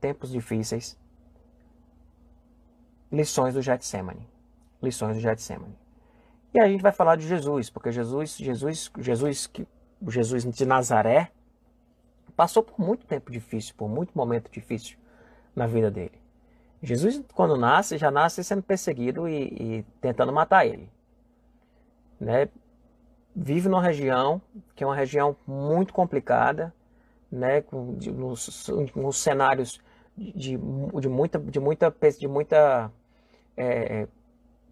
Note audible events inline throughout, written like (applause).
tempos difíceis, lições do Getsemane. Lições do Getsemane. E aí a gente vai falar de Jesus, porque Jesus, Jesus, Jesus, Jesus de Nazaré, passou por muito tempo difícil, por muito momento difícil na vida dele. Jesus, quando nasce, já nasce sendo perseguido e, e tentando matar ele. Né? Vive numa região que é uma região muito complicada, né? Com, nos cenários de, de muita, de muita, de muita, é,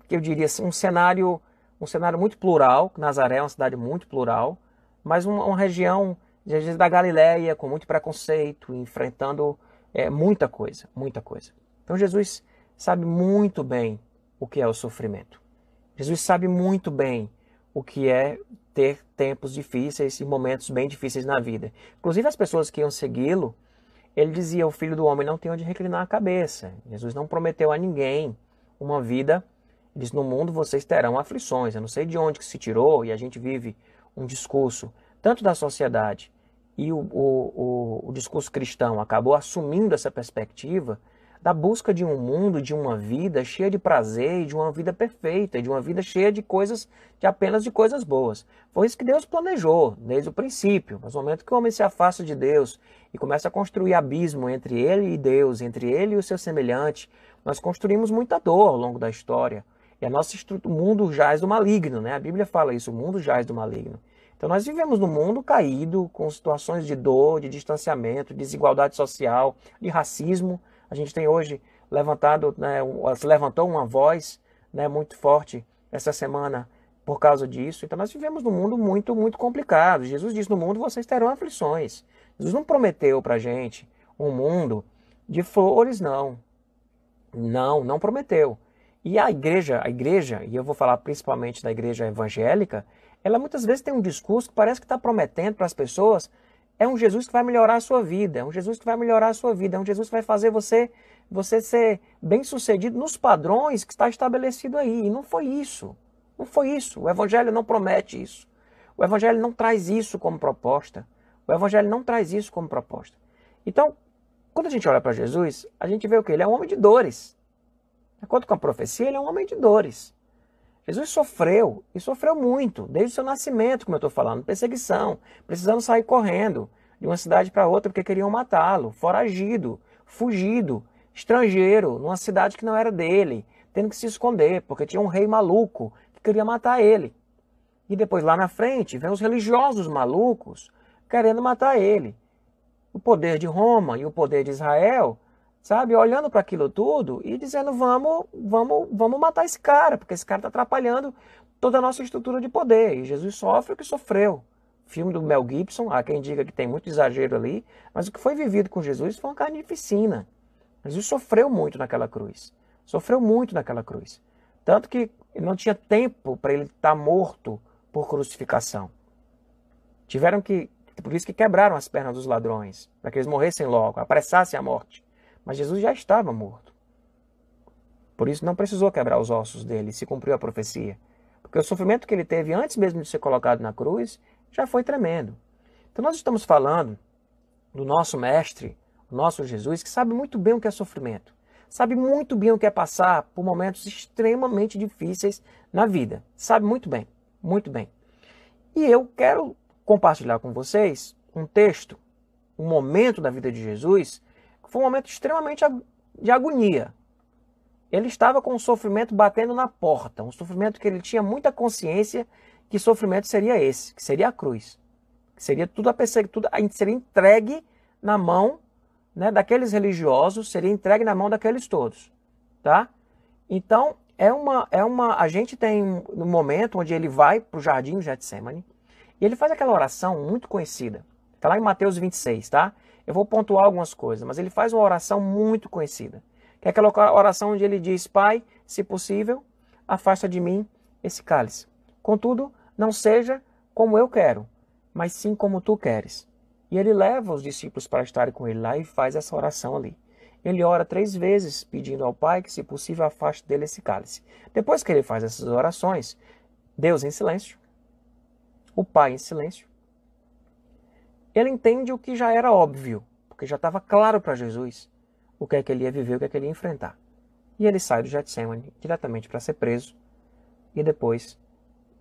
que eu diria assim, um cenário, um cenário muito plural. Nazaré é uma cidade muito plural, mas uma, uma região da Galileia com muito preconceito, enfrentando é, muita coisa, muita coisa. Então Jesus sabe muito bem o que é o sofrimento. Jesus sabe muito bem o que é ter tempos difíceis e momentos bem difíceis na vida. Inclusive as pessoas que iam segui-lo, ele dizia: "O filho do homem não tem onde reclinar a cabeça". Jesus não prometeu a ninguém uma vida diz: "No mundo vocês terão aflições". Eu não sei de onde que se tirou e a gente vive um discurso tanto da sociedade e o, o, o, o discurso cristão acabou assumindo essa perspectiva da busca de um mundo, de uma vida cheia de prazer de uma vida perfeita, de uma vida cheia de coisas, de apenas de coisas boas. Foi isso que Deus planejou desde o princípio. Mas no momento que o homem se afasta de Deus e começa a construir abismo entre ele e Deus, entre ele e o seu semelhante, nós construímos muita dor ao longo da história. E a nossa o mundo jaz do maligno, né? A Bíblia fala isso, o mundo jaz do maligno. Então nós vivemos num mundo caído, com situações de dor, de distanciamento, de desigualdade social, de racismo. A gente tem hoje levantado, né, se levantou uma voz né, muito forte essa semana por causa disso. Então nós vivemos num mundo muito, muito complicado. Jesus disse: No mundo vocês terão aflições. Jesus não prometeu para gente um mundo de flores, não. Não, não prometeu. E a igreja, a igreja, e eu vou falar principalmente da igreja evangélica, ela muitas vezes tem um discurso que parece que está prometendo para as pessoas é um Jesus que vai melhorar a sua vida, é um Jesus que vai melhorar a sua vida, é um Jesus que vai fazer você você ser bem-sucedido nos padrões que está estabelecido aí. E não foi isso. Não foi isso. O evangelho não promete isso. O evangelho não traz isso como proposta. O evangelho não traz isso como proposta. Então, quando a gente olha para Jesus, a gente vê o que? Ele é um homem de dores. De acordo com a profecia, ele é um homem de dores. Jesus sofreu, e sofreu muito, desde o seu nascimento, como eu estou falando, perseguição, precisando sair correndo de uma cidade para outra porque queriam matá-lo, foragido, fugido, estrangeiro, numa cidade que não era dele, tendo que se esconder, porque tinha um rei maluco que queria matar ele. E depois lá na frente, vem os religiosos malucos querendo matar ele. O poder de Roma e o poder de Israel sabe? Olhando para aquilo tudo e dizendo: vamos, vamos, vamos matar esse cara, porque esse cara está atrapalhando toda a nossa estrutura de poder. E Jesus sofre o que sofreu. Filme do Mel Gibson, há quem diga que tem muito exagero ali, mas o que foi vivido com Jesus foi uma carnificina. Jesus sofreu muito naquela cruz. Sofreu muito naquela cruz. Tanto que não tinha tempo para ele estar tá morto por crucificação. Tiveram que, por isso que quebraram as pernas dos ladrões, para que eles morressem logo, apressassem a morte. Mas Jesus já estava morto. Por isso não precisou quebrar os ossos dele, se cumpriu a profecia. Porque o sofrimento que ele teve antes mesmo de ser colocado na cruz já foi tremendo. Então nós estamos falando do nosso mestre, o nosso Jesus, que sabe muito bem o que é sofrimento. Sabe muito bem o que é passar por momentos extremamente difíceis na vida. Sabe muito bem, muito bem. E eu quero compartilhar com vocês um texto, um momento da vida de Jesus foi um momento extremamente de agonia. Ele estava com o sofrimento batendo na porta, um sofrimento que ele tinha muita consciência que sofrimento seria esse, que seria a cruz. Que seria tudo a perseguir, tudo a seria entregue na mão né, daqueles religiosos, seria entregue na mão daqueles todos, tá? Então, é uma, é uma, a gente tem um momento onde ele vai para o jardim de Getsemane e ele faz aquela oração muito conhecida. Está lá em Mateus 26, tá? Eu vou pontuar algumas coisas, mas ele faz uma oração muito conhecida. Que é aquela oração onde ele diz: Pai, se possível, afasta de mim esse cálice. Contudo, não seja como eu quero, mas sim como tu queres. E ele leva os discípulos para estarem com ele lá e faz essa oração ali. Ele ora três vezes, pedindo ao Pai que, se possível, afaste dele esse cálice. Depois que ele faz essas orações, Deus em silêncio, o Pai em silêncio, ele entende o que já era óbvio, porque já estava claro para Jesus o que é que ele ia viver, o que é que ele ia enfrentar. E ele sai do Getsemane diretamente para ser preso e depois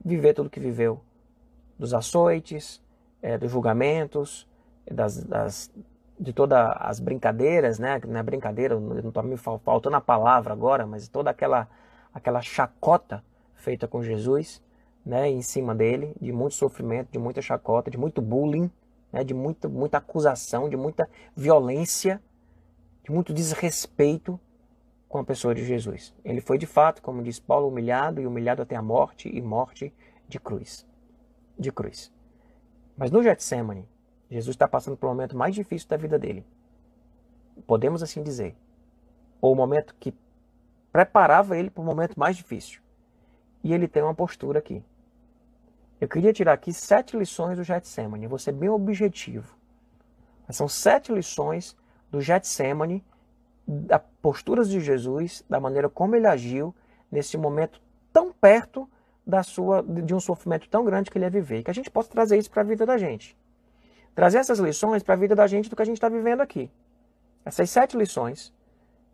viver tudo que viveu dos açoites, é, dos julgamentos, das, das, de todas as brincadeiras, né? Não é brincadeira, não está me faltando a palavra agora, mas toda aquela, aquela chacota feita com Jesus, né? Em cima dele, de muito sofrimento, de muita chacota, de muito bullying, né? De muita, muita acusação, de muita violência, de muito desrespeito com a pessoa de Jesus. Ele foi de fato, como diz Paulo, humilhado e humilhado até a morte e morte de cruz. De cruz. Mas no Getsemane, Jesus está passando pelo momento mais difícil da vida dele. Podemos assim dizer. Ou o momento que preparava ele para o momento mais difícil. E ele tem uma postura aqui. Eu queria tirar aqui sete lições do Getsemane. Vou ser bem objetivo. Mas são sete lições do Getsemane, da posturas de Jesus, da maneira como ele agiu nesse momento tão perto da sua de um sofrimento tão grande que ele ia viver. Que a gente possa trazer isso para a vida da gente trazer essas lições para a vida da gente do que a gente está vivendo aqui. Essas sete lições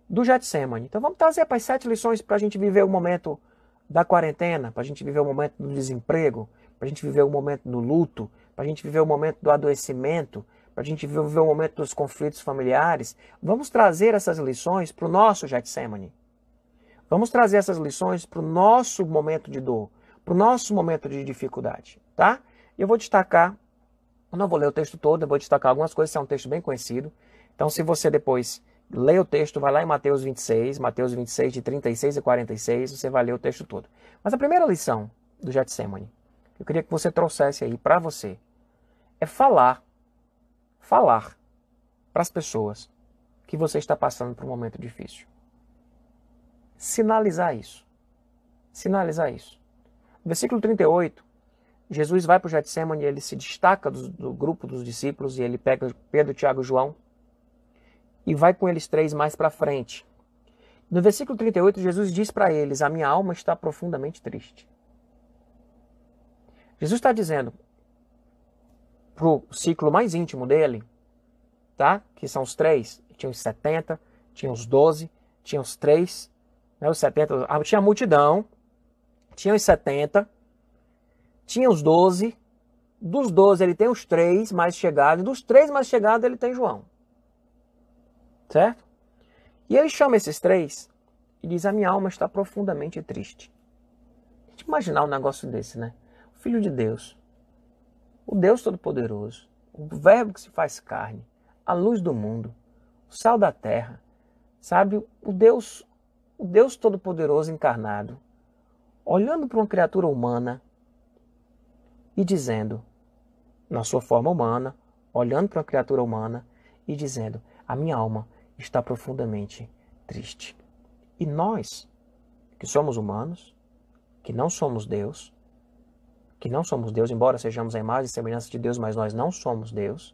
do Getsemane. Então vamos trazer para as sete lições para a gente viver o momento da quarentena, para a gente viver o momento do desemprego, para a gente viver o momento do luto, para a gente viver o momento do adoecimento, para a gente viver o momento dos conflitos familiares. Vamos trazer essas lições para o nosso Getsemane. Vamos trazer essas lições para o nosso momento de dor, para o nosso momento de dificuldade, tá? Eu vou destacar eu não vou ler o texto todo, eu vou destacar algumas coisas, é um texto bem conhecido. Então, se você depois lê o texto, vai lá em Mateus 26, Mateus 26, de 36 e 46, você vai ler o texto todo. Mas a primeira lição do Getsemane, eu queria que você trouxesse aí para você, é falar, falar para as pessoas que você está passando por um momento difícil. Sinalizar isso. Sinalizar isso. Versículo 38 Jesus vai para o Getsemane, ele se destaca do, do, grupo dos discípulos e ele pega Pedro, Tiago e João e vai com eles três mais para frente. No versículo 38, Jesus diz para eles: A minha alma está profundamente triste. Jesus está dizendo para o ciclo mais íntimo dele, tá? que são os três, tinha os 70, tinha os 12, tinha os três, né? os 70, ah, tinha a multidão, tinha os 70, tinha os doze, dos doze ele tem os três mais chegados, dos três mais chegados ele tem João. Certo? E ele chama esses três e diz: A minha alma está profundamente triste. A gente imaginar um negócio desse, né? Filho de Deus, o Deus Todo-Poderoso, o Verbo que se faz carne, a luz do mundo, o sal da terra, sabe? O Deus, o Deus Todo-Poderoso encarnado, olhando para uma criatura humana e dizendo, na sua forma humana, olhando para a criatura humana e dizendo: A minha alma está profundamente triste. E nós, que somos humanos, que não somos Deus, que não somos Deus, embora sejamos a imagem e semelhança de Deus, mas nós não somos Deus,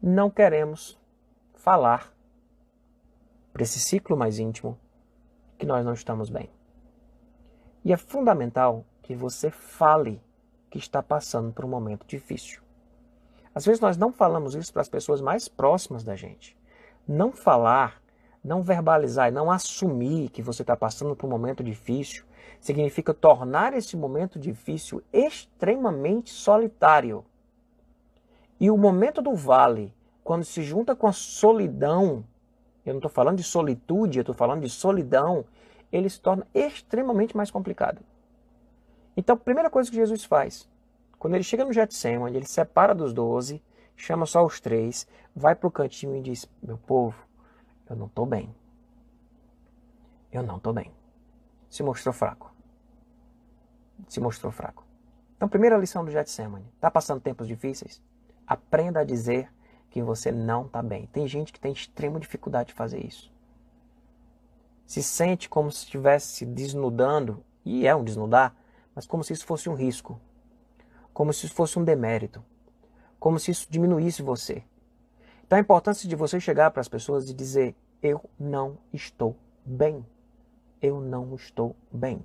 não queremos falar para esse ciclo mais íntimo que nós não estamos bem. E é fundamental que você fale que está passando por um momento difícil. Às vezes nós não falamos isso para as pessoas mais próximas da gente. Não falar, não verbalizar, não assumir que você está passando por um momento difícil significa tornar esse momento difícil extremamente solitário. E o momento do vale, quando se junta com a solidão, eu não estou falando de solitude, eu estou falando de solidão, ele se torna extremamente mais complicado. Então, a primeira coisa que Jesus faz, quando ele chega no Getsemane, ele separa dos doze, chama só os três, vai para o cantinho e diz: Meu povo, eu não estou bem. Eu não estou bem. Se mostrou fraco. Se mostrou fraco. Então, primeira lição do Getsemane: está passando tempos difíceis? Aprenda a dizer que você não está bem. Tem gente que tem extrema dificuldade de fazer isso. Se sente como se estivesse se desnudando, e é um desnudar, mas como se isso fosse um risco, como se isso fosse um demérito, como se isso diminuísse você. Então a importância de você chegar para as pessoas e dizer: Eu não estou bem. Eu não estou bem.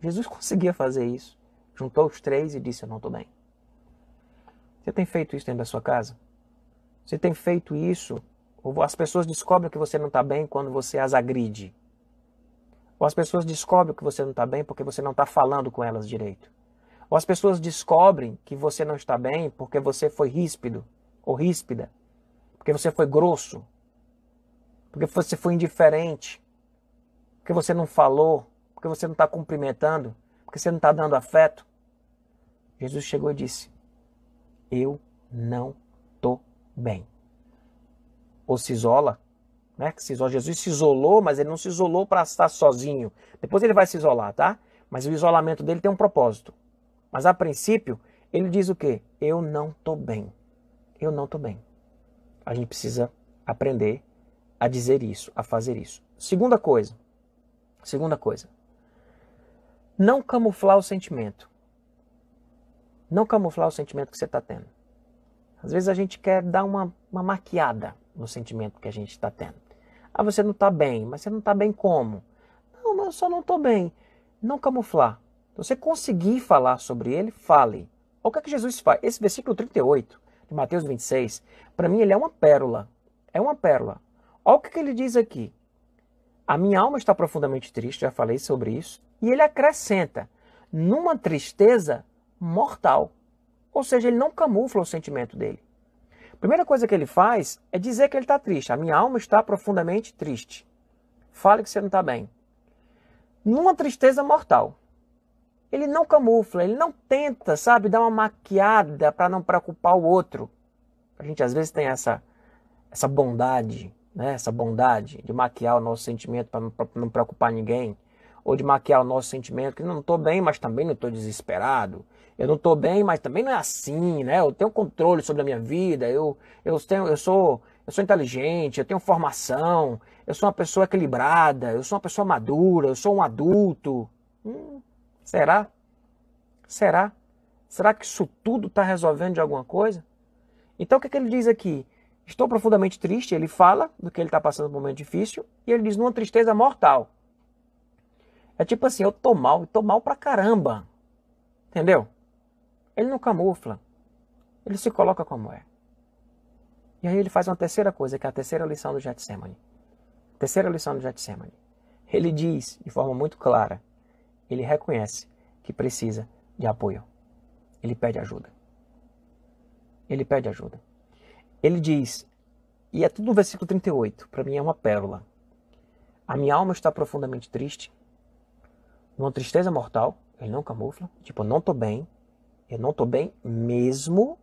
Jesus (laughs) conseguia fazer isso. Juntou os três e disse: Eu não estou bem. Você tem feito isso dentro da sua casa? Você tem feito isso Ou as pessoas descobrem que você não está bem quando você as agride. Ou as pessoas descobrem que você não está bem porque você não está falando com elas direito. Ou as pessoas descobrem que você não está bem porque você foi ríspido ou ríspida. Porque você foi grosso. Porque você foi indiferente. Porque você não falou. Porque você não está cumprimentando. Porque você não está dando afeto. Jesus chegou e disse: Eu não estou bem. Ou se isola né? Que se isola. Jesus se isolou, mas ele não se isolou para estar sozinho. Depois ele vai se isolar, tá? Mas o isolamento dele tem um propósito. Mas a princípio, ele diz o quê? Eu não estou bem. Eu não estou bem. A gente precisa aprender a dizer isso, a fazer isso. Segunda coisa. Segunda coisa. Não camuflar o sentimento. Não camuflar o sentimento que você está tendo. Às vezes a gente quer dar uma, uma maquiada no sentimento que a gente está tendo. Ah, você não está bem, mas você não está bem como? Não, mas eu só não estou bem. Não camuflar. Se você conseguir falar sobre ele, fale. Olha o que, é que Jesus faz. Esse versículo 38 de Mateus 26, para mim ele é uma pérola. É uma pérola. Olha o que, que ele diz aqui. A minha alma está profundamente triste, já falei sobre isso. E ele acrescenta, numa tristeza mortal. Ou seja, ele não camufla o sentimento dele. Primeira coisa que ele faz é dizer que ele está triste. A minha alma está profundamente triste. Fale que você não está bem. Numa tristeza mortal. Ele não camufla, ele não tenta, sabe, dar uma maquiada para não preocupar o outro. A gente às vezes tem essa, essa bondade, né? essa bondade de maquiar o nosso sentimento para não, preocupar ninguém. Ou de maquiar o nosso sentimento que não estou bem, mas também não estou desesperado eu não estou bem, mas também não é assim, né? Eu tenho controle sobre a minha vida, eu, eu, tenho, eu, sou, eu sou inteligente, eu tenho formação, eu sou uma pessoa equilibrada, eu sou uma pessoa madura, eu sou um adulto. Hum, será? Será? Será que isso tudo está resolvendo de alguma coisa? Então o que, é que ele diz aqui? Estou profundamente triste, ele fala do que ele está passando por um momento difícil, e ele diz numa tristeza mortal. É tipo assim, eu tô mal, tô mal pra caramba. Entendeu? Ele não camufla. Ele se coloca como é. E aí ele faz uma terceira coisa, que é a terceira lição do Getsemane. Terceira lição do Getsemane. Ele diz de forma muito clara, ele reconhece que precisa de apoio. Ele pede ajuda. Ele pede ajuda. Ele diz, e é tudo no versículo 38, para mim é uma pérola. A minha alma está profundamente triste, numa tristeza mortal, ele não camufla, tipo, eu não estou bem, eu não estou bem mesmo,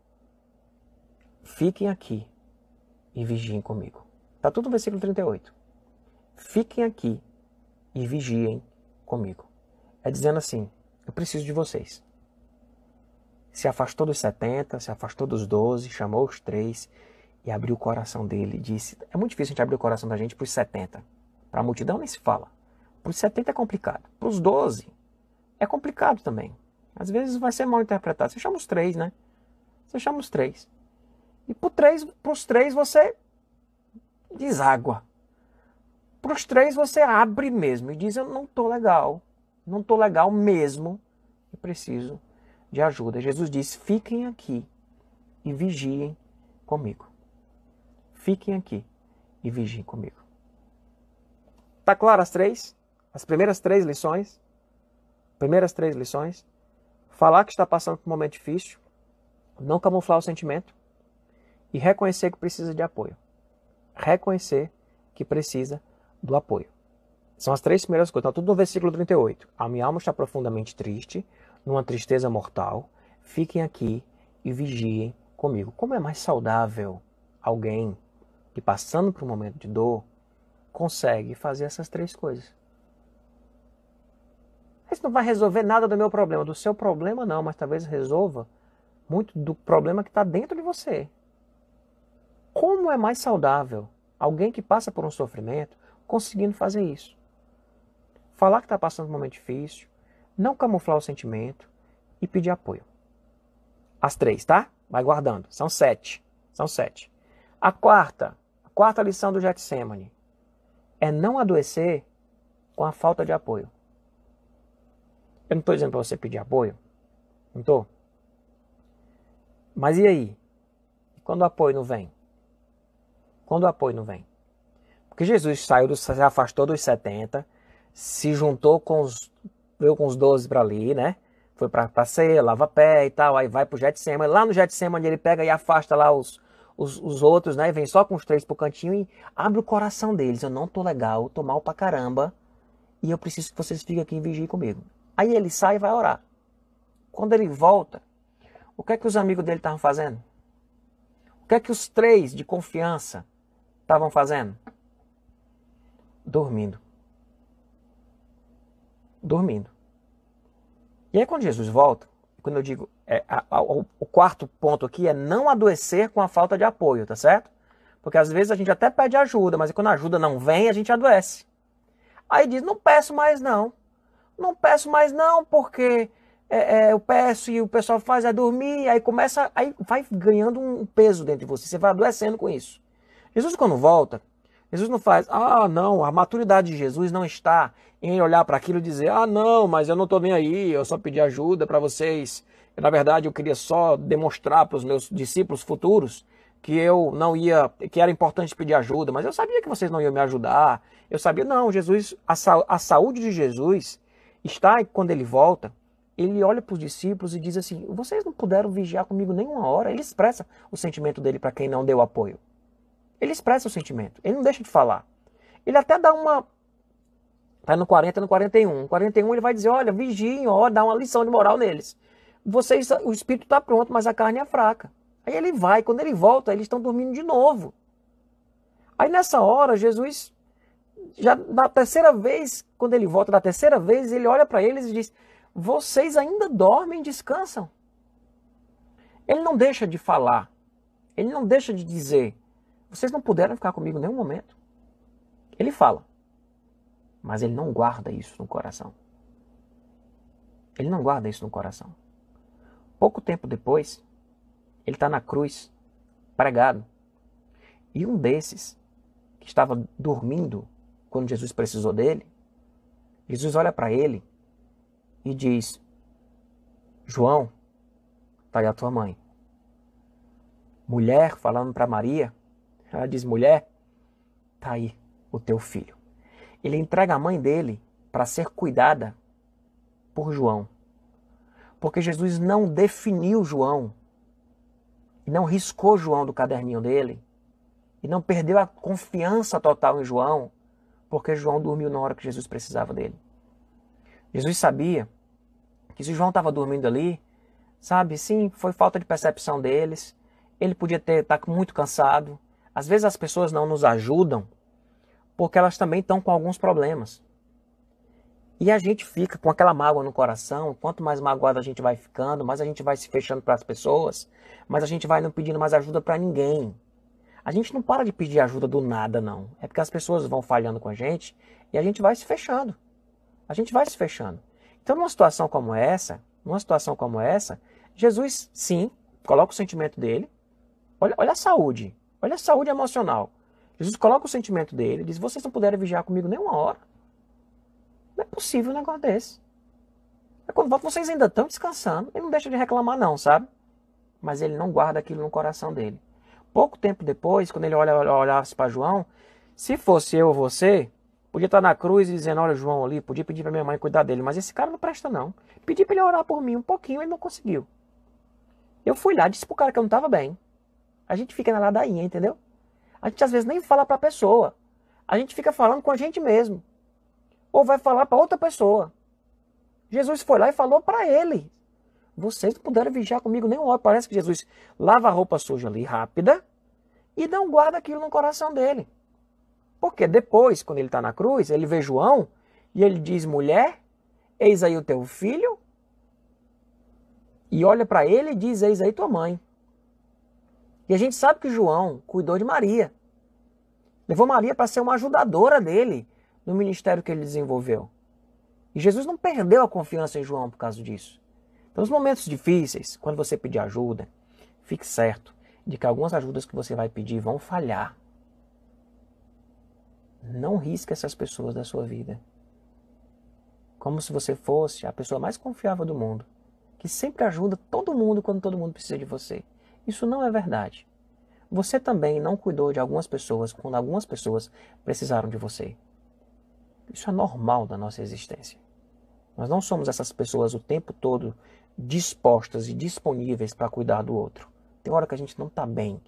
fiquem aqui e vigiem comigo. Está tudo no versículo 38. Fiquem aqui e vigiem comigo. É dizendo assim: eu preciso de vocês. Se afastou dos 70, se afastou dos 12, chamou os três e abriu o coração dele. Disse: é muito difícil a gente abrir o coração da gente para os 70. Para a multidão nem se fala. Para os 70 é complicado. Para os 12 é complicado também. Às vezes vai ser mal interpretado. Você chama os três, né? Você chama os três. E para três, os três você deságua. Para os três você abre mesmo e diz: Eu não estou legal. Não estou legal mesmo. Eu preciso de ajuda. Jesus disse: Fiquem aqui e vigiem comigo. Fiquem aqui e vigiem comigo. Tá claro as três? As primeiras três lições? Primeiras três lições? falar que está passando por um momento difícil, não camuflar o sentimento e reconhecer que precisa de apoio. Reconhecer que precisa do apoio. São as três primeiras coisas. Está tudo no versículo 38. A minha alma está profundamente triste, numa tristeza mortal. Fiquem aqui e vigiem comigo. Como é mais saudável alguém que passando por um momento de dor consegue fazer essas três coisas? Isso não vai resolver nada do meu problema. Do seu problema, não, mas talvez resolva muito do problema que está dentro de você. Como é mais saudável alguém que passa por um sofrimento conseguindo fazer isso? Falar que está passando por um momento difícil, não camuflar o sentimento e pedir apoio. As três, tá? Vai guardando. São sete. São sete. A quarta, a quarta lição do Getsemane é não adoecer com a falta de apoio. Eu não estou dizendo para você pedir apoio. Não estou. Mas e aí? Quando o apoio não vem? quando o apoio não vem. Porque Jesus saiu, se afastou dos 70, se juntou com os, veio com os 12 para ali, né? Foi para passeio, lava pé e tal, aí vai pro Getsemane. Lá no Getsemane ele pega e afasta lá os, os, os outros, né? Vem só com os três pro cantinho e abre o coração deles. Eu não tô legal, tô mal pra caramba e eu preciso que vocês fiquem aqui e vigiem comigo. Aí ele sai e vai orar. Quando ele volta, o que é que os amigos dele estavam fazendo? O que é que os três de confiança estavam fazendo? Dormindo. Dormindo. E aí quando Jesus volta, quando eu digo, é, a, a, o quarto ponto aqui é não adoecer com a falta de apoio, tá certo? Porque às vezes a gente até pede ajuda, mas quando a ajuda não vem, a gente adoece. Aí diz, não peço mais não. Não peço mais não, porque é, é, eu peço e o pessoal faz é dormir, aí começa, aí vai ganhando um peso dentro de você, você vai adoecendo com isso. Jesus quando volta, Jesus não faz, ah não, a maturidade de Jesus não está em olhar para aquilo e dizer, ah não, mas eu não estou nem aí, eu só pedi ajuda para vocês. Na verdade, eu queria só demonstrar para os meus discípulos futuros que eu não ia, que era importante pedir ajuda, mas eu sabia que vocês não iam me ajudar. Eu sabia, não, Jesus, a, a saúde de Jesus está quando ele volta, ele olha para os discípulos e diz assim: Vocês não puderam vigiar comigo nenhuma hora. Ele expressa o sentimento dele para quem não deu apoio. Ele expressa o sentimento. Ele não deixa de falar. Ele até dá uma. Está no 40 no 41. No 41 ele vai dizer: Olha, vigiem, ó, dá uma lição de moral neles. Vocês, o espírito está pronto, mas a carne é fraca. Aí ele vai, quando ele volta, eles estão dormindo de novo. Aí nessa hora, Jesus, já na terceira vez, quando ele volta da terceira vez, ele olha para eles e diz: vocês ainda dormem descansam. Ele não deixa de falar. Ele não deixa de dizer. Vocês não puderam ficar comigo em nenhum momento. Ele fala. Mas ele não guarda isso no coração. Ele não guarda isso no coração. Pouco tempo depois, ele está na cruz, pregado. E um desses, que estava dormindo quando Jesus precisou dele, Jesus olha para ele e diz: João, está aí a tua mãe. Mulher, falando para Maria, ela diz: Mulher, está aí o teu filho. Ele entrega a mãe dele para ser cuidada por João. Porque Jesus não definiu João, não riscou João do caderninho dele, e não perdeu a confiança total em João, porque João dormiu na hora que Jesus precisava dele. Jesus sabia que se João estava dormindo ali, sabe, sim, foi falta de percepção deles. Ele podia ter estar tá muito cansado. Às vezes as pessoas não nos ajudam porque elas também estão com alguns problemas. E a gente fica com aquela mágoa no coração. Quanto mais magoado a gente vai ficando, mais a gente vai se fechando para as pessoas, mas a gente vai não pedindo mais ajuda para ninguém. A gente não para de pedir ajuda do nada, não. É porque as pessoas vão falhando com a gente e a gente vai se fechando. A gente vai se fechando. Então, numa situação como essa, numa situação como essa, Jesus, sim, coloca o sentimento dele. Olha, olha a saúde, olha a saúde emocional. Jesus coloca o sentimento dele, diz: Vocês não puderam vigiar comigo nem uma hora. Não é possível um negócio desse. É quando vocês ainda estão descansando, ele não deixa de reclamar, não, sabe? Mas ele não guarda aquilo no coração dele. Pouco tempo depois, quando ele olha, olhasse para João, se fosse eu ou você, Podia estar na cruz e dizendo, olha João ali, podia pedir para minha mãe cuidar dele, mas esse cara não presta não. Pedi para ele orar por mim um pouquinho, ele não conseguiu. Eu fui lá, disse pro cara que eu não estava bem. A gente fica na ladainha, entendeu? A gente às vezes nem fala para a pessoa. A gente fica falando com a gente mesmo. Ou vai falar para outra pessoa. Jesus foi lá e falou para ele. Vocês não puderam vigiar comigo nem uma hora. Parece que Jesus lava a roupa suja ali rápida e não guarda aquilo no coração dele. Porque depois, quando ele está na cruz, ele vê João e ele diz: mulher, eis aí o teu filho. E olha para ele e diz: eis aí tua mãe. E a gente sabe que João cuidou de Maria. Levou Maria para ser uma ajudadora dele no ministério que ele desenvolveu. E Jesus não perdeu a confiança em João por causa disso. Então, nos momentos difíceis, quando você pedir ajuda, fique certo de que algumas ajudas que você vai pedir vão falhar. Não risque essas pessoas da sua vida. Como se você fosse a pessoa mais confiável do mundo, que sempre ajuda todo mundo quando todo mundo precisa de você. Isso não é verdade. Você também não cuidou de algumas pessoas quando algumas pessoas precisaram de você. Isso é normal da nossa existência. Nós não somos essas pessoas o tempo todo dispostas e disponíveis para cuidar do outro. Tem hora que a gente não está bem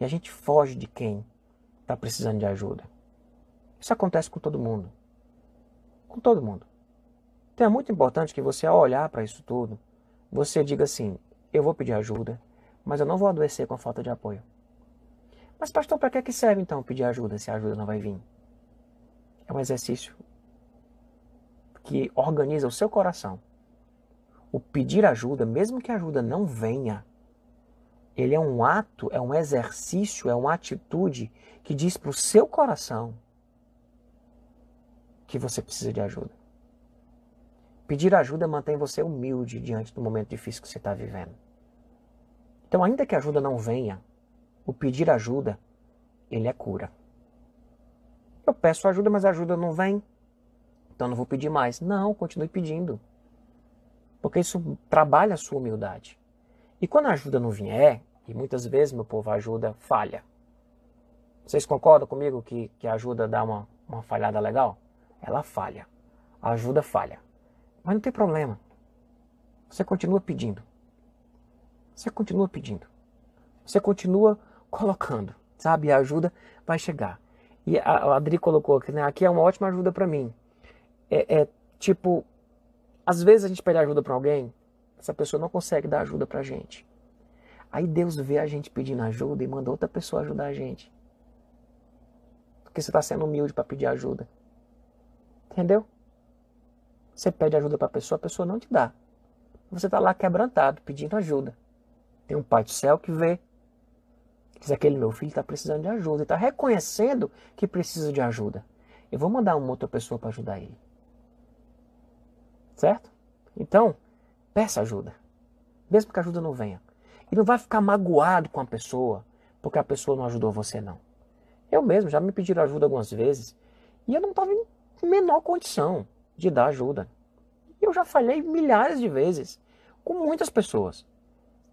e a gente foge de quem está precisando de ajuda. Isso acontece com todo mundo. Com todo mundo. Então é muito importante que você, ao olhar para isso tudo, você diga assim: eu vou pedir ajuda, mas eu não vou adoecer com a falta de apoio. Mas, pastor, para que serve então pedir ajuda se a ajuda não vai vir? É um exercício que organiza o seu coração. O pedir ajuda, mesmo que a ajuda não venha, ele é um ato, é um exercício, é uma atitude que diz para o seu coração que você precisa de ajuda. Pedir ajuda mantém você humilde diante do momento difícil que você está vivendo. Então, ainda que a ajuda não venha, o pedir ajuda, ele é cura. Eu peço ajuda, mas a ajuda não vem. Então não vou pedir mais. Não, continue pedindo. Porque isso trabalha a sua humildade. E quando a ajuda não vier, e muitas vezes, meu povo, a ajuda falha. Vocês concordam comigo que, que a ajuda dá uma, uma falhada legal? Ela falha. A ajuda falha. Mas não tem problema. Você continua pedindo. Você continua pedindo. Você continua colocando, sabe? A ajuda vai chegar. E a Adri colocou aqui, né? Aqui é uma ótima ajuda para mim. É, é, tipo, às vezes a gente pede ajuda para alguém, essa pessoa não consegue dar ajuda pra gente. Aí Deus vê a gente pedindo ajuda e manda outra pessoa ajudar a gente. Porque você está sendo humilde para pedir ajuda. Entendeu? Você pede ajuda para a pessoa, a pessoa não te dá. Você está lá quebrantado, pedindo ajuda. Tem um pai do céu que vê. Diz aquele meu filho está precisando de ajuda. e está reconhecendo que precisa de ajuda. Eu vou mandar uma outra pessoa para ajudar ele. Certo? Então, peça ajuda. Mesmo que a ajuda não venha. E não vai ficar magoado com a pessoa porque a pessoa não ajudou você, não. Eu mesmo já me pediram ajuda algumas vezes e eu não estava em menor condição de dar ajuda. Eu já falhei milhares de vezes com muitas pessoas.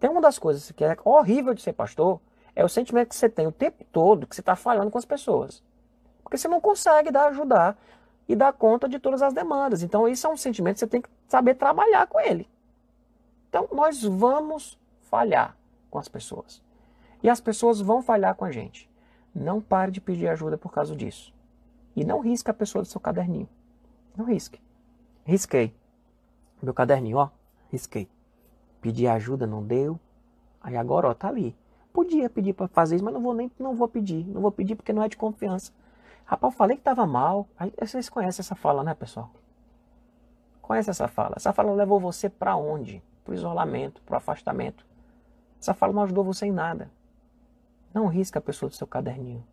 Tem uma das coisas que é horrível de ser pastor é o sentimento que você tem o tempo todo que você está falhando com as pessoas. Porque você não consegue dar ajudar e dar conta de todas as demandas. Então, isso é um sentimento que você tem que saber trabalhar com ele. Então, nós vamos falhar com as pessoas. E as pessoas vão falhar com a gente. Não pare de pedir ajuda por causa disso. E não risque a pessoa do seu caderninho. Não risque. Risquei. Meu caderninho, ó. Risquei. Pedi ajuda, não deu. Aí agora, ó, tá ali. Podia pedir para fazer isso, mas não vou nem não vou pedir. Não vou pedir porque não é de confiança. Rapaz, falei que tava mal. Aí vocês conhecem essa fala, né, pessoal? Conhece essa fala? Essa fala levou você para onde? Para o isolamento, para o afastamento. Essa fala não ajudou você em nada. Não risca a pessoa do seu caderninho.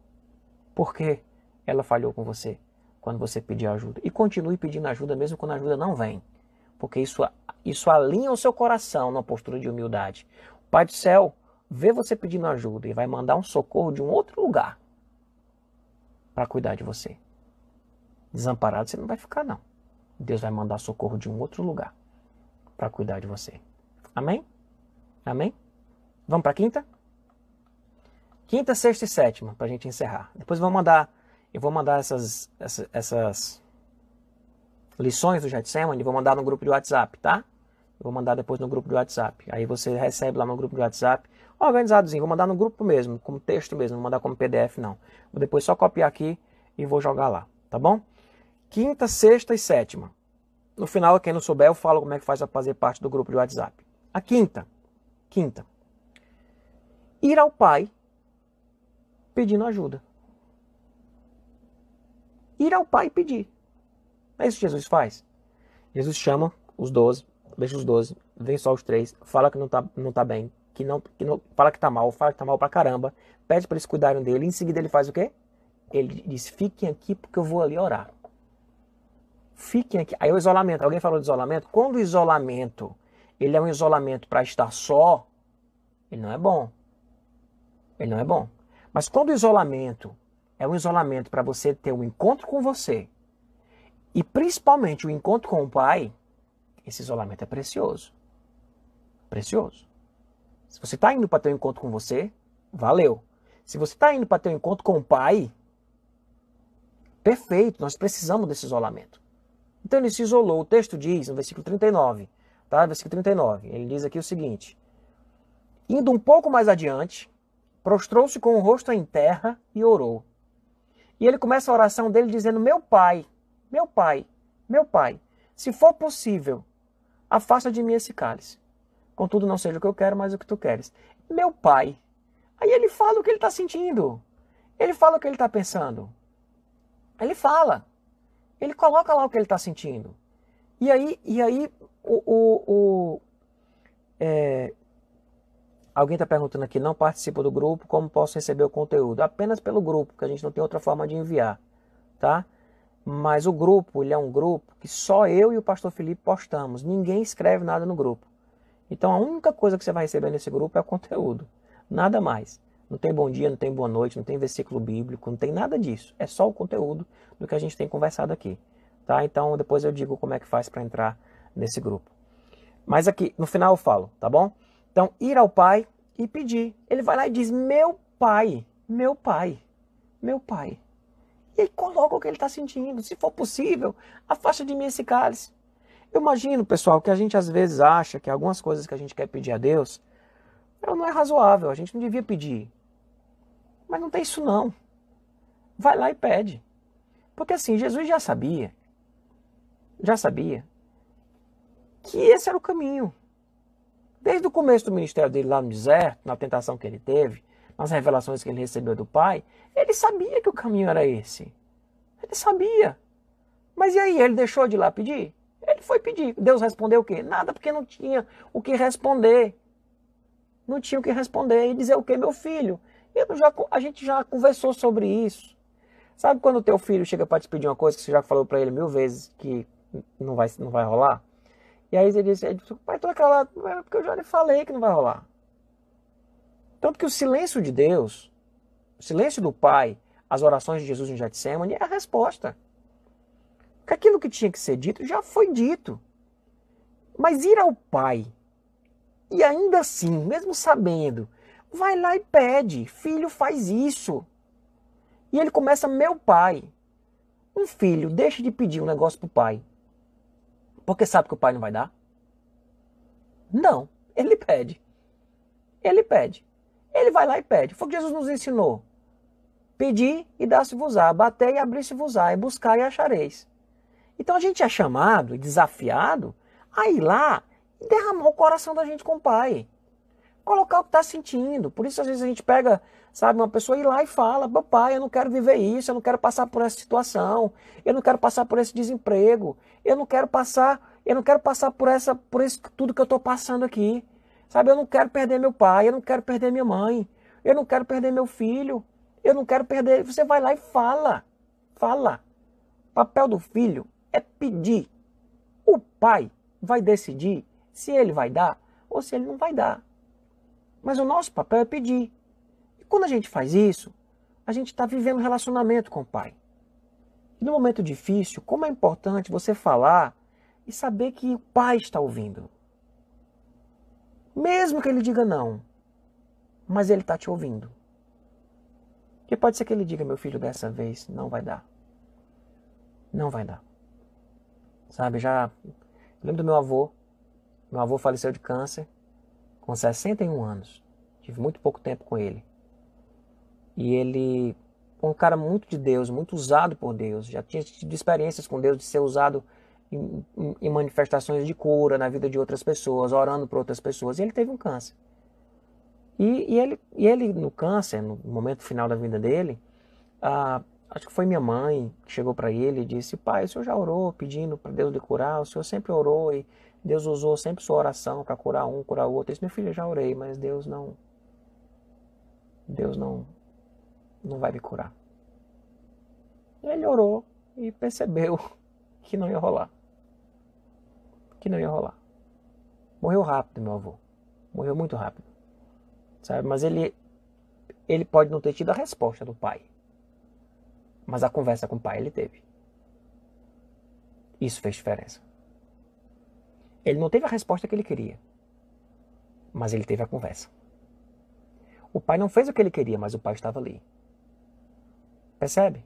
Por quê? Ela falhou com você quando você pediu ajuda. E continue pedindo ajuda mesmo quando a ajuda não vem. Porque isso, isso alinha o seu coração numa postura de humildade. O Pai do céu vê você pedindo ajuda e vai mandar um socorro de um outro lugar para cuidar de você. Desamparado você não vai ficar, não. Deus vai mandar socorro de um outro lugar para cuidar de você. Amém? Amém? Vamos para quinta? Quinta, sexta e sétima, para a gente encerrar. Depois eu vou mandar, eu vou mandar essas, essas, essas lições do Getsemane, vou mandar no grupo de WhatsApp, tá? Vou mandar depois no grupo do WhatsApp. Aí você recebe lá no grupo do WhatsApp, organizadozinho. Vou mandar no grupo mesmo, como texto mesmo, não vou mandar como PDF não. Vou depois só copiar aqui e vou jogar lá, tá bom? Quinta, sexta e sétima. No final, quem não souber, eu falo como é que faz para fazer parte do grupo de WhatsApp. A quinta, quinta, ir ao Pai pedindo ajuda. Ir ao Pai pedir. É isso que Jesus faz. Jesus chama os doze, deixa os doze, vem só os três, fala que não tá, não tá bem, que não, que não fala que tá mal, fala que tá mal pra caramba, pede para eles cuidarem dele, em seguida ele faz o quê? Ele diz: fiquem aqui porque eu vou ali orar. Fiquem aqui. Aí o isolamento, alguém falou de isolamento? Quando o isolamento ele é um isolamento para estar só, ele não é bom. Ele não é bom. Mas quando o isolamento é um isolamento para você ter um encontro com você, e principalmente o encontro com o Pai, esse isolamento é precioso. Precioso. Se você está indo para ter um encontro com você, valeu. Se você está indo para ter um encontro com o Pai, perfeito, nós precisamos desse isolamento. Então ele se isolou. O texto diz, no versículo 39, tá? Versículo 39, ele diz aqui o seguinte: Indo um pouco mais adiante, prostrou-se com o rosto em terra e orou. E ele começa a oração dele dizendo: Meu pai, meu pai, meu pai, se for possível, afasta de mim esse cálice. Contudo, não seja o que eu quero, mas o que tu queres. Meu pai. Aí ele fala o que ele está sentindo. Ele fala o que ele está pensando. Ele fala. Ele coloca lá o que ele está sentindo. E aí, e aí o, o, o é, alguém está perguntando aqui, não participo do grupo, como posso receber o conteúdo? Apenas pelo grupo, porque a gente não tem outra forma de enviar, tá? Mas o grupo, ele é um grupo que só eu e o pastor Felipe postamos. Ninguém escreve nada no grupo. Então a única coisa que você vai receber nesse grupo é o conteúdo. Nada mais. Não tem bom dia, não tem boa noite, não tem versículo bíblico, não tem nada disso. É só o conteúdo do que a gente tem conversado aqui. Tá? Então depois eu digo como é que faz para entrar nesse grupo. Mas aqui, no final eu falo, tá bom? Então, ir ao pai e pedir. Ele vai lá e diz: Meu pai, meu pai, meu pai. E coloca o que ele está sentindo. Se for possível, afasta de mim esse cálice. Eu imagino, pessoal, que a gente às vezes acha que algumas coisas que a gente quer pedir a Deus não é razoável, a gente não devia pedir. Mas não tem isso não. Vai lá e pede. Porque assim, Jesus já sabia, já sabia, que esse era o caminho. Desde o começo do ministério dele lá no deserto, na tentação que ele teve, nas revelações que ele recebeu do Pai, ele sabia que o caminho era esse. Ele sabia. Mas e aí, ele deixou de ir lá pedir? Ele foi pedir. Deus respondeu o quê? Nada, porque não tinha o que responder. Não tinha o que responder. E dizer o quê, meu filho? Já, a gente já conversou sobre isso. Sabe quando o teu filho chega para te pedir uma coisa que você já falou para ele mil vezes que não vai, não vai rolar? E aí ele disse, pai, aquela, é porque eu já lhe falei que não vai rolar. Tanto que o silêncio de Deus, o silêncio do Pai, as orações de Jesus no Getsemane é a resposta. Porque aquilo que tinha que ser dito já foi dito. Mas ir ao Pai, e ainda assim, mesmo sabendo Vai lá e pede. Filho, faz isso. E ele começa, meu pai. Um filho deixa de pedir um negócio pro pai. Porque sabe que o pai não vai dar? Não. Ele pede. Ele pede. Ele vai lá e pede. Foi o que Jesus nos ensinou. Pedir e dar-se-vos-á. Bater e abrir-se-vos-á. E buscar e achareis. Então a gente é chamado e desafiado a ir lá e derramar o coração da gente com o pai colocar o que está sentindo. Por isso, às vezes, a gente pega, sabe, uma pessoa ir lá e fala: Papai, eu não quero viver isso, eu não quero passar por essa situação, eu não quero passar por esse desemprego, eu não quero passar, eu não quero passar por essa, por isso tudo que eu estou passando aqui. Sabe, eu não quero perder meu pai, eu não quero perder minha mãe, eu não quero perder meu filho, eu não quero perder. Você vai lá e fala. Fala. O papel do filho é pedir. O pai vai decidir se ele vai dar ou se ele não vai dar. Mas o nosso papel é pedir. E quando a gente faz isso, a gente está vivendo um relacionamento com o Pai. E no momento difícil, como é importante você falar e saber que o Pai está ouvindo. Mesmo que ele diga não, mas ele está te ouvindo. Porque pode ser que ele diga, meu filho, dessa vez não vai dar. Não vai dar. Sabe, já. Lembro do meu avô. Meu avô faleceu de câncer com 61 anos. Tive muito pouco tempo com ele. E ele, um cara muito de Deus, muito usado por Deus, já tinha tido experiências com Deus de ser usado em, manifestações de cura na vida de outras pessoas, orando por outras pessoas. E ele teve um câncer. E, e, ele, e ele, no câncer, no momento final da vida dele, ah, acho que foi minha mãe que chegou para ele e disse: Pai, o senhor já orou pedindo para Deus lhe curar? O senhor sempre orou e Deus usou sempre sua oração para curar um, curar o outro. Esse meu filho, eu já orei, mas Deus não. Deus não. Não vai me curar. Ele orou e percebeu (laughs) que não ia rolar. Que não ia rolar. Morreu rápido, meu avô. Morreu muito rápido. Sabe? Mas ele. Ele pode não ter tido a resposta do pai. Mas a conversa com o pai ele teve. Isso fez diferença. Ele não teve a resposta que ele queria, mas ele teve a conversa. O pai não fez o que ele queria, mas o pai estava ali. Percebe?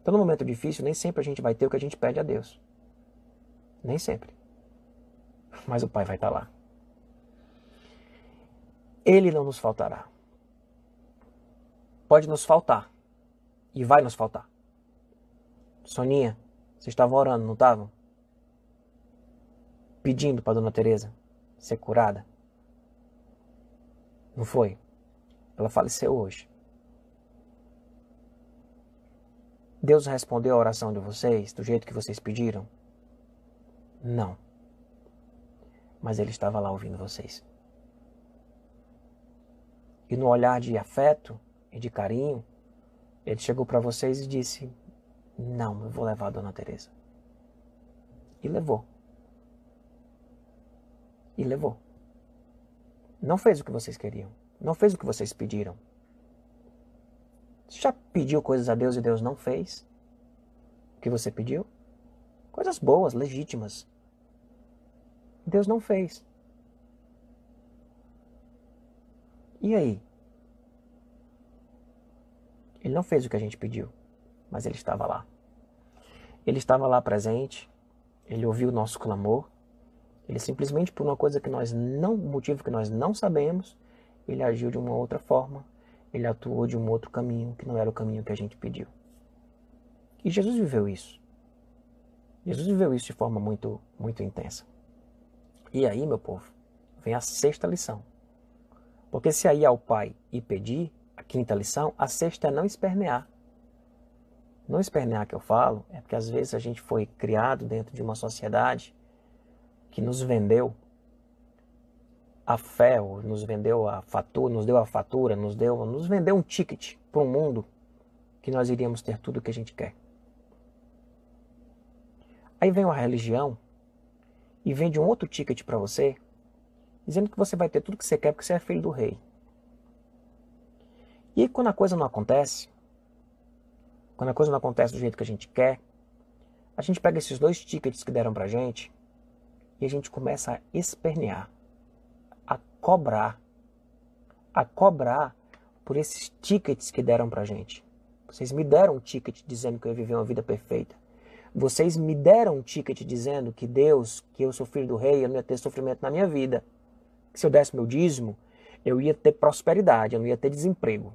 Então, no momento difícil, nem sempre a gente vai ter o que a gente pede a Deus. Nem sempre. Mas o Pai vai estar lá. Ele não nos faltará. Pode nos faltar. E vai nos faltar. Soninha, você estava orando, não estava? Pedindo para Dona Teresa ser curada. Não foi? Ela faleceu hoje. Deus respondeu a oração de vocês do jeito que vocês pediram? Não. Mas Ele estava lá ouvindo vocês. E no olhar de afeto e de carinho, Ele chegou para vocês e disse: Não, eu vou levar a Dona Teresa. E levou. E levou. Não fez o que vocês queriam. Não fez o que vocês pediram. Você já pediu coisas a Deus e Deus não fez? O que você pediu? Coisas boas, legítimas. Deus não fez. E aí? Ele não fez o que a gente pediu, mas ele estava lá. Ele estava lá presente, ele ouviu o nosso clamor, ele simplesmente por uma coisa que nós não, motivo que nós não sabemos, ele agiu de uma outra forma, ele atuou de um outro caminho que não era o caminho que a gente pediu. E Jesus viveu isso. Jesus viveu isso de forma muito, muito intensa. E aí, meu povo, vem a sexta lição. Porque se aí ao Pai e pedir, a quinta lição, a sexta é não espernear. Não espernear que eu falo é porque às vezes a gente foi criado dentro de uma sociedade que nos vendeu a fé, ou nos vendeu a fatura, nos deu a fatura, nos deu, nos vendeu um ticket para um mundo que nós iríamos ter tudo o que a gente quer. Aí vem uma religião e vende um outro ticket para você, dizendo que você vai ter tudo que você quer porque você é filho do rei. E aí, quando a coisa não acontece, quando a coisa não acontece do jeito que a gente quer, a gente pega esses dois tickets que deram pra gente e a gente começa a espernear cobrar, a cobrar por esses tickets que deram pra gente. Vocês me deram um ticket dizendo que eu ia viver uma vida perfeita. Vocês me deram um ticket dizendo que Deus, que eu sou filho do rei, eu não ia ter sofrimento na minha vida. Que se eu desse meu dízimo, eu ia ter prosperidade, eu não ia ter desemprego.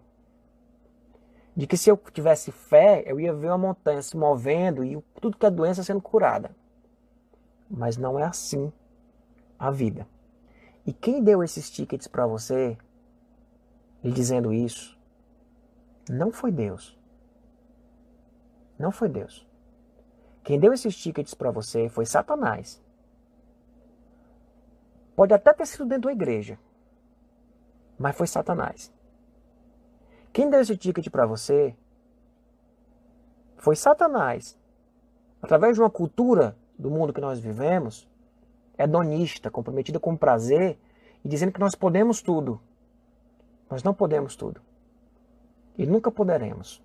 De que se eu tivesse fé, eu ia ver uma montanha se movendo e tudo que é doença sendo curada. Mas não é assim a vida. E quem deu esses tickets para você, lhe dizendo isso, não foi Deus. Não foi Deus. Quem deu esses tickets para você foi Satanás. Pode até ter sido dentro da igreja, mas foi Satanás. Quem deu esse ticket para você foi Satanás. Através de uma cultura do mundo que nós vivemos, hedonista, comprometida com prazer e dizendo que nós podemos tudo. Nós não podemos tudo. E nunca poderemos.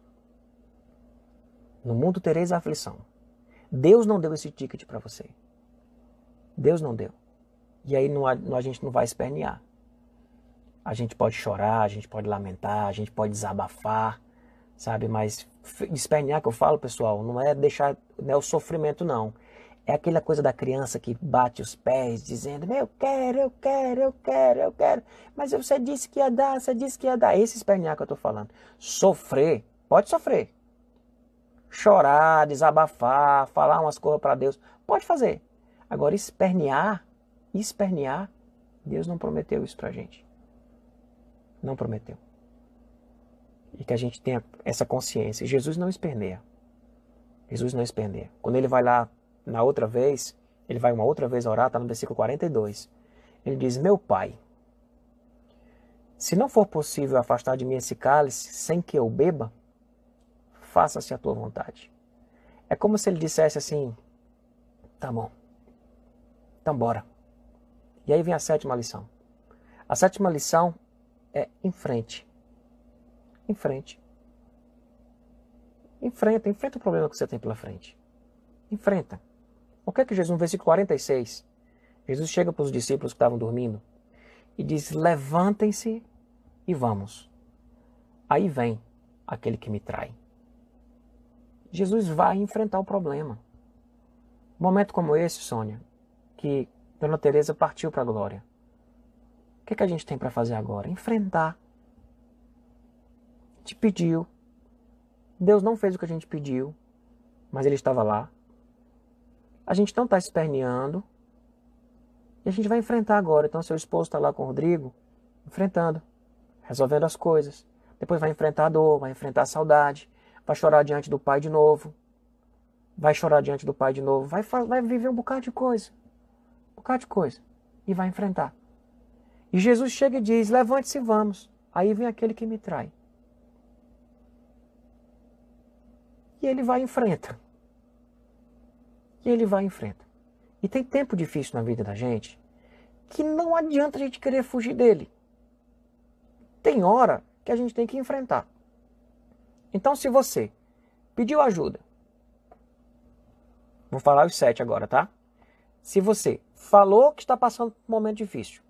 No mundo tereis aflição. Deus não deu esse ticket para você. Deus não deu. E aí não, a gente não vai espernear. A gente pode chorar, a gente pode lamentar, a gente pode desabafar, sabe? Mas espernear que eu falo, pessoal, não é deixar né, o sofrimento, não. É aquela coisa da criança que bate os pés dizendo: Eu quero, eu quero, eu quero, eu quero. Mas você disse que ia dar, você disse que ia dar. Esse espernear que eu estou falando. Sofrer, pode sofrer. Chorar, desabafar, falar umas coisas para Deus, pode fazer. Agora, espernear, espernear, Deus não prometeu isso para a gente. Não prometeu. E que a gente tenha essa consciência. Jesus não esperneia. Jesus não esperneia. Quando ele vai lá na outra vez, ele vai uma outra vez orar, está no versículo 42. Ele diz: Meu pai, se não for possível afastar de mim esse cálice sem que eu beba, faça-se a tua vontade. É como se ele dissesse assim: Tá bom, então bora. E aí vem a sétima lição. A sétima lição é em frente. Em frente. Enfrenta, enfrenta o problema que você tem pela frente. Enfrenta. O que é que Jesus, no versículo 46, Jesus chega para os discípulos que estavam dormindo e diz: Levantem-se e vamos. Aí vem aquele que me trai. Jesus vai enfrentar o problema. Momento como esse, Sônia, que Dona Teresa partiu para a glória. O que, que a gente tem para fazer agora? Enfrentar. Te pediu. Deus não fez o que a gente pediu, mas Ele estava lá. A gente não está esperneando. E a gente vai enfrentar agora. Então, seu esposo está lá com o Rodrigo, enfrentando, resolvendo as coisas. Depois vai enfrentar a dor, vai enfrentar a saudade, vai chorar diante do pai de novo. Vai chorar diante do pai de novo. Vai, vai viver um bocado de coisa. Um bocado de coisa. E vai enfrentar. E Jesus chega e diz: Levante-se e vamos. Aí vem aquele que me trai. E ele vai e enfrenta. E ele vai e enfrenta. E tem tempo difícil na vida da gente que não adianta a gente querer fugir dele. Tem hora que a gente tem que enfrentar. Então, se você pediu ajuda, vou falar os sete agora, tá? Se você falou que está passando por um momento difícil,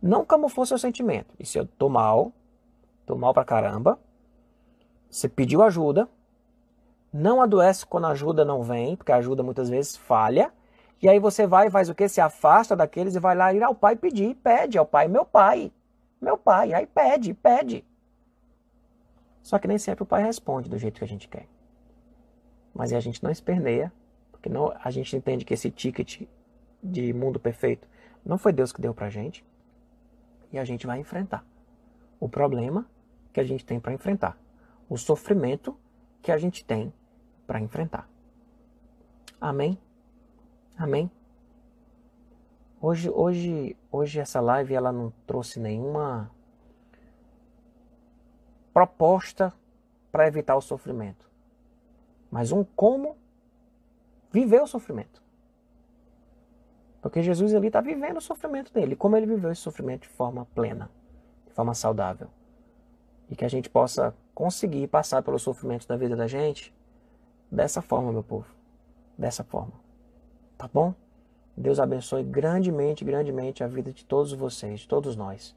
não camuflou seu sentimento. E se eu tô mal, tô mal pra caramba, você pediu ajuda, não adoece quando a ajuda não vem, porque a ajuda muitas vezes falha, e aí você vai faz o que? Se afasta daqueles e vai lá ir ao pai pedir, pede ao pai, meu pai, meu pai, aí pede, pede. Só que nem sempre o pai responde do jeito que a gente quer. Mas a gente não esperneia, porque não, a gente entende que esse ticket de mundo perfeito não foi Deus que deu pra gente. E a gente vai enfrentar o problema que a gente tem para enfrentar, o sofrimento que a gente tem para enfrentar. Amém? Amém? Hoje, hoje, hoje essa live ela não trouxe nenhuma proposta para evitar o sofrimento, mas um como viver o sofrimento. Porque Jesus ali está vivendo o sofrimento dele, como ele viveu esse sofrimento de forma plena, de forma saudável. E que a gente possa conseguir passar pelos sofrimentos da vida da gente dessa forma, meu povo. Dessa forma. Tá bom? Deus abençoe grandemente, grandemente a vida de todos vocês, de todos nós.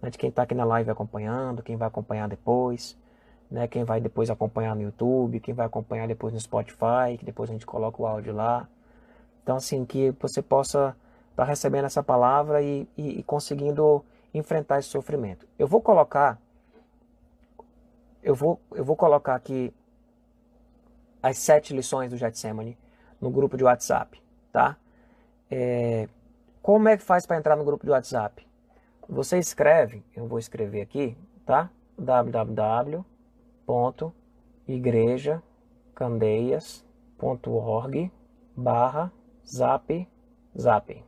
Né? De quem está aqui na live acompanhando, quem vai acompanhar depois, né? quem vai depois acompanhar no YouTube, quem vai acompanhar depois no Spotify, que depois a gente coloca o áudio lá. Então, assim, que você possa estar tá recebendo essa palavra e, e, e conseguindo enfrentar esse sofrimento. Eu vou colocar eu vou, eu vou colocar aqui as sete lições do Getsemane no grupo de WhatsApp, tá? É, como é que faz para entrar no grupo de WhatsApp? Você escreve, eu vou escrever aqui, tá? www.igrejacandeias.org barra zap zap,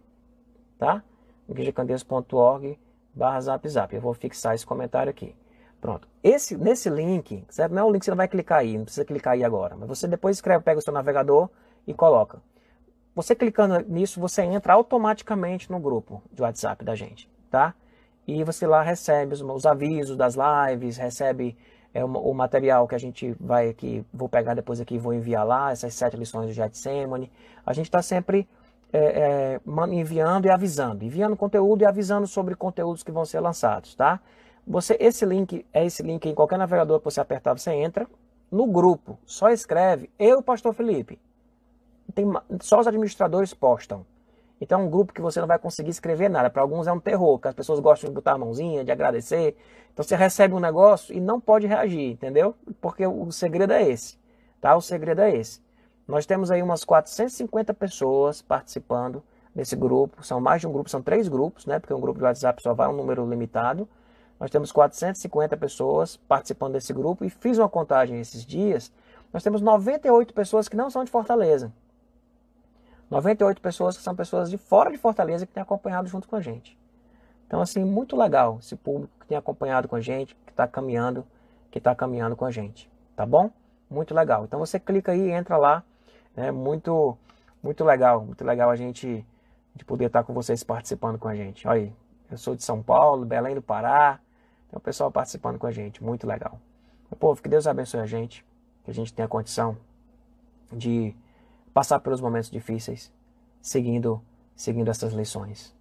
tá? igrejacandeias.org barra zap zap. Eu vou fixar esse comentário aqui. Pronto. Esse, nesse link, certo? não é um link que você não vai clicar aí, não precisa clicar aí agora, mas você depois escreve, pega o seu navegador e coloca. Você clicando nisso, você entra automaticamente no grupo de WhatsApp da gente, tá? E você lá recebe os, os avisos das lives, recebe é, o, o, material que a gente vai aqui, vou pegar depois aqui e vou enviar lá, essas sete lições do Getsemane. A gente está sempre é, é, enviando e avisando, enviando conteúdo e avisando sobre conteúdos que vão ser lançados, tá? Você, esse link é esse link em qualquer navegador que você apertar, você entra no grupo, só escreve eu, Pastor Felipe. Tem, só os administradores postam. Então é um grupo que você não vai conseguir escrever nada. Para alguns é um terror, que as pessoas gostam de botar a mãozinha, de agradecer. Então você recebe um negócio e não pode reagir, entendeu? Porque o segredo é esse, tá? O segredo é esse. Nós temos aí umas 450 pessoas participando desse grupo. São mais de um grupo, são três grupos, né? Porque um grupo de WhatsApp só vai um número limitado. Nós temos 450 pessoas participando desse grupo e fiz uma contagem esses dias. Nós temos 98 pessoas que não são de Fortaleza. 98 pessoas que são pessoas de fora de Fortaleza que têm acompanhado junto com a gente. Então, assim, muito legal esse público que tem acompanhado com a gente, que está caminhando, que está caminhando com a gente. Tá bom? Muito legal. Então você clica aí, entra lá. É muito, muito legal, muito legal a gente de poder estar com vocês participando com a gente. Olha aí, eu sou de São Paulo, Belém do Pará. Tem o pessoal participando com a gente, muito legal. Meu povo, que Deus abençoe a gente, que a gente tenha condição de passar pelos momentos difíceis, seguindo, seguindo essas lições.